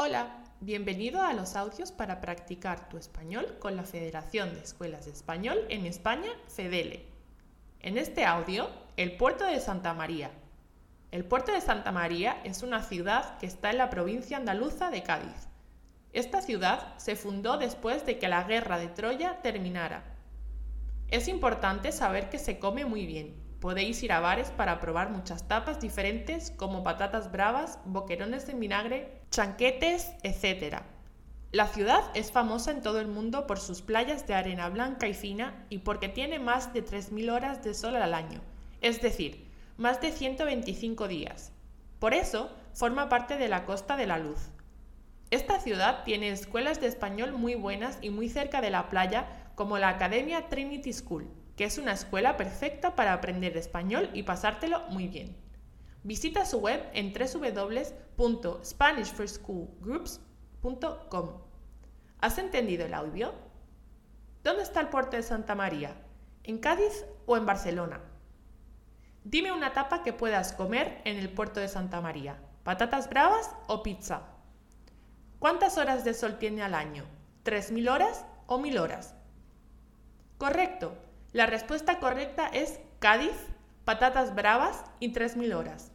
Hola, bienvenido a los audios para practicar tu español con la Federación de Escuelas de Español en España, FEDELE. En este audio, el puerto de Santa María. El puerto de Santa María es una ciudad que está en la provincia andaluza de Cádiz. Esta ciudad se fundó después de que la guerra de Troya terminara. Es importante saber que se come muy bien, Podéis ir a bares para probar muchas tapas diferentes como patatas bravas, boquerones de vinagre, chanquetes, etc. La ciudad es famosa en todo el mundo por sus playas de arena blanca y fina y porque tiene más de 3.000 horas de sol al año, es decir, más de 125 días. Por eso, forma parte de la Costa de la Luz. Esta ciudad tiene escuelas de español muy buenas y muy cerca de la playa como la Academia Trinity School, que es una escuela perfecta para aprender español y pasártelo muy bien. Visita su web en www.spanishforschoolgroups.com. ¿Has entendido el audio? ¿Dónde está el puerto de Santa María? ¿En Cádiz o en Barcelona? Dime una tapa que puedas comer en el puerto de Santa María. ¿Patatas bravas o pizza? ¿Cuántas horas de sol tiene al año? ¿3.000 horas o 1.000 horas? Correcto. La respuesta correcta es Cádiz, patatas bravas y 3.000 horas.